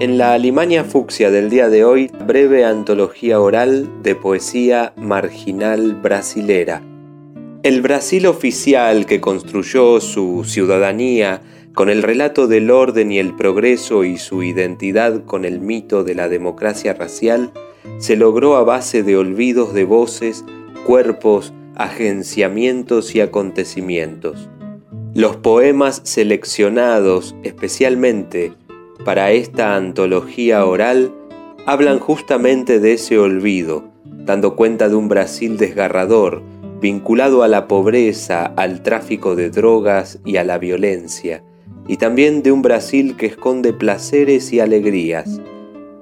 En la Alimania Fucsia del día de hoy, breve antología oral de poesía marginal brasilera. El Brasil oficial que construyó su ciudadanía con el relato del orden y el progreso y su identidad con el mito de la democracia racial, se logró a base de olvidos de voces, cuerpos, agenciamientos y acontecimientos. Los poemas seleccionados especialmente para esta antología oral hablan justamente de ese olvido, dando cuenta de un Brasil desgarrador, vinculado a la pobreza, al tráfico de drogas y a la violencia, y también de un Brasil que esconde placeres y alegrías,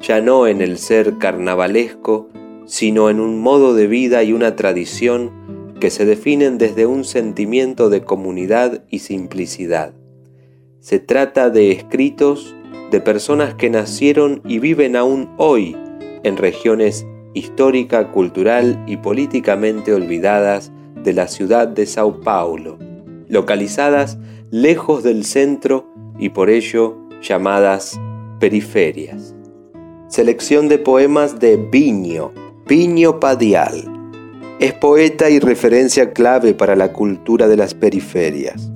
ya no en el ser carnavalesco, sino en un modo de vida y una tradición que se definen desde un sentimiento de comunidad y simplicidad. Se trata de escritos de personas que nacieron y viven aún hoy en regiones histórica, cultural y políticamente olvidadas de la ciudad de Sao Paulo, localizadas lejos del centro y por ello llamadas periferias. Selección de poemas de Viño, Viño Padial. Es poeta y referencia clave para la cultura de las periferias.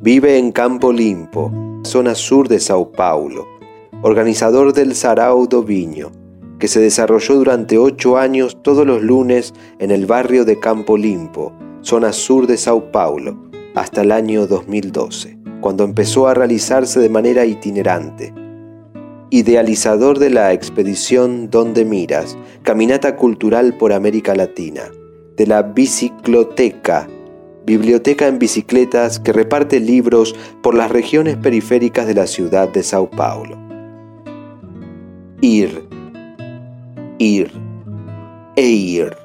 Vive en Campo Limpo, zona sur de Sao Paulo, organizador del Sarau do Viño, que se desarrolló durante ocho años todos los lunes en el barrio de Campo Limpo, zona sur de Sao Paulo, hasta el año 2012, cuando empezó a realizarse de manera itinerante. Idealizador de la expedición Donde Miras, caminata cultural por América Latina, de la Bicicloteca biblioteca en bicicletas que reparte libros por las regiones periféricas de la ciudad de Sao Paulo. Ir, ir e ir.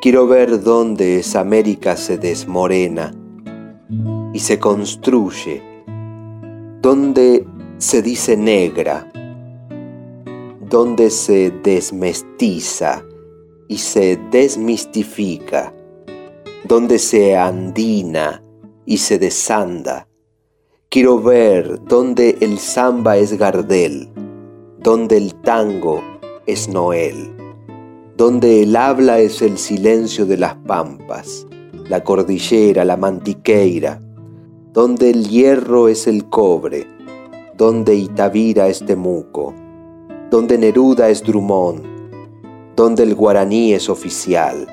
Quiero ver dónde esa América se desmorena y se construye, dónde se dice negra, dónde se desmestiza y se desmistifica donde se andina y se desanda. Quiero ver donde el samba es Gardel, donde el tango es Noel, donde el habla es el silencio de las pampas, la cordillera, la mantiqueira, donde el hierro es el cobre, donde Itavira es Temuco, donde Neruda es Drummond, donde el guaraní es oficial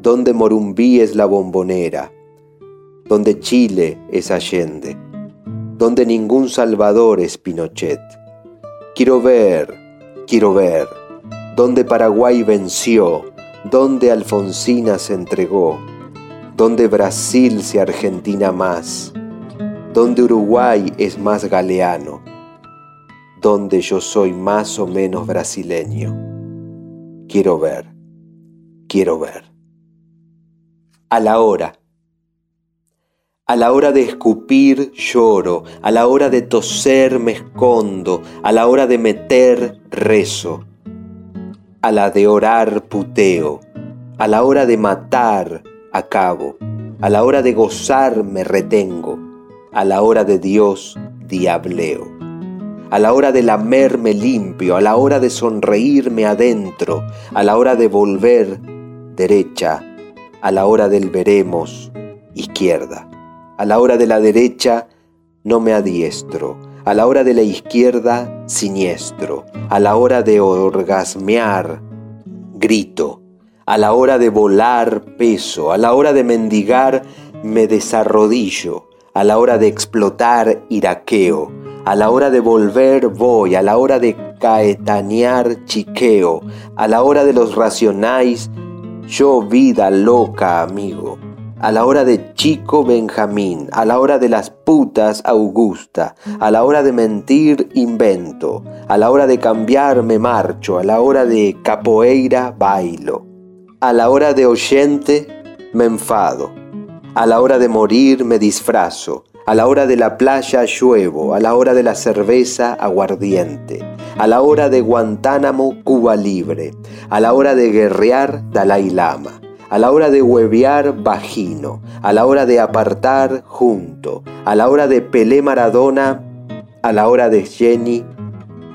donde Morumbí es la bombonera, donde Chile es Allende, donde ningún Salvador es Pinochet. Quiero ver, quiero ver, donde Paraguay venció, donde Alfonsina se entregó, donde Brasil se Argentina más, donde Uruguay es más galeano, donde yo soy más o menos brasileño. Quiero ver, quiero ver a la hora. A la hora de escupir lloro, a la hora de toser me escondo, a la hora de meter rezo, a la de orar puteo, a la hora de matar acabo, a la hora de gozar me retengo, a la hora de Dios diableo, a la hora de lamerme limpio, a la hora de sonreírme adentro, a la hora de volver derecha a la hora del veremos, izquierda. A la hora de la derecha, no me adiestro. A la hora de la izquierda, siniestro. A la hora de orgasmear, grito. A la hora de volar, peso. A la hora de mendigar, me desarrodillo. A la hora de explotar, iraqueo. A la hora de volver, voy. A la hora de caetanear, chiqueo. A la hora de los racionáis, yo vida loca, amigo. A la hora de chico Benjamín, a la hora de las putas Augusta, a la hora de mentir invento, a la hora de cambiar me marcho, a la hora de capoeira bailo, a la hora de oyente me enfado, a la hora de morir me disfrazo, a la hora de la playa lluevo, a la hora de la cerveza aguardiente, a la hora de Guantánamo Cuba libre, a la hora de guerrear Dalai Lama, a la hora de huevear vagino, a la hora de apartar junto, a la hora de Pelé Maradona a la hora de Jenny,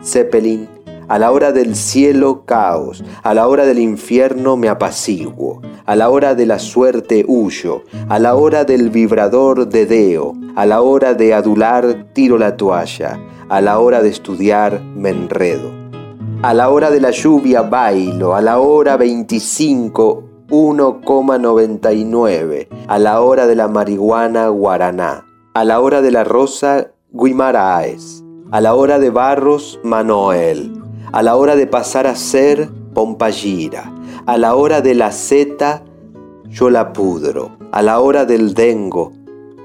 Zeppelin, a la hora del cielo caos, a la hora del infierno me apaciguo, a la hora de la suerte huyo, a la hora del vibrador dedeo, a la hora de adular tiro la toalla, a la hora de estudiar me enredo. A la hora de la lluvia bailo, a la hora 25 1,99, a la hora de la marihuana guaraná, a la hora de la rosa guimaraes, a la hora de Barros Manoel, a la hora de pasar a ser Pompayira, a la hora de la zeta yo la pudro, a la hora del dengo,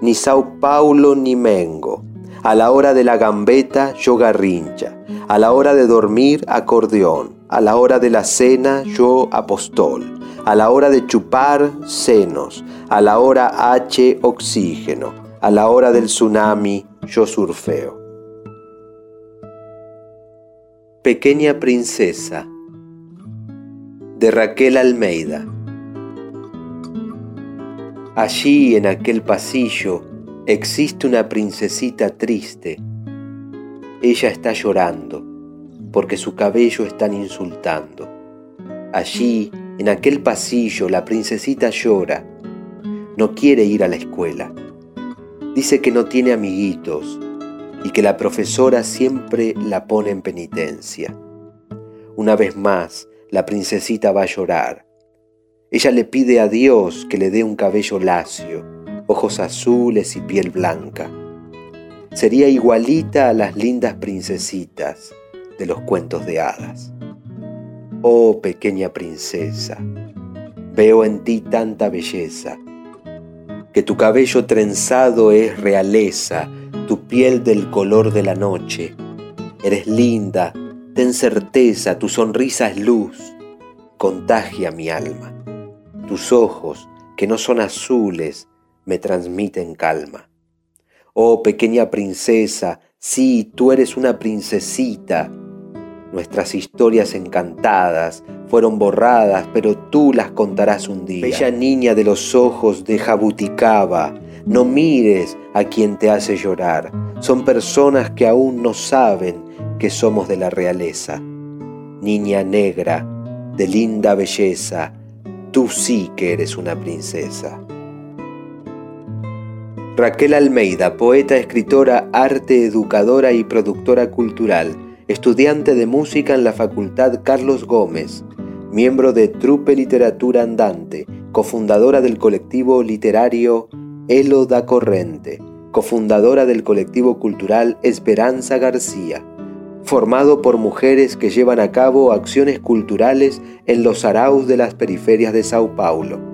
ni Sao Paulo ni Mengo, a la hora de la gambeta yo garrincha, a la hora de dormir acordeón, a la hora de la cena yo apostol, a la hora de chupar senos, a la hora H oxígeno, a la hora del tsunami yo surfeo. Pequeña Princesa de Raquel Almeida. Allí en aquel pasillo existe una princesita triste. Ella está llorando porque su cabello están insultando. Allí en aquel pasillo la princesita llora. No quiere ir a la escuela. Dice que no tiene amiguitos y que la profesora siempre la pone en penitencia. Una vez más, la princesita va a llorar. Ella le pide a Dios que le dé un cabello lacio, ojos azules y piel blanca. Sería igualita a las lindas princesitas de los cuentos de hadas. Oh pequeña princesa, veo en ti tanta belleza, que tu cabello trenzado es realeza tu piel del color de la noche. Eres linda, ten certeza, tu sonrisa es luz, contagia mi alma. Tus ojos, que no son azules, me transmiten calma. Oh pequeña princesa, sí, tú eres una princesita. Nuestras historias encantadas fueron borradas, pero tú las contarás un día. Bella niña de los ojos de Jabuticaba, no mires a quien te hace llorar. Son personas que aún no saben que somos de la realeza. Niña negra, de linda belleza, tú sí que eres una princesa. Raquel Almeida, poeta, escritora, arte, educadora y productora cultural, estudiante de música en la Facultad Carlos Gómez, miembro de Trupe Literatura Andante, cofundadora del colectivo literario Elo da Corrente, cofundadora del colectivo cultural Esperanza García, formado por mujeres que llevan a cabo acciones culturales en los araos de las periferias de Sao Paulo.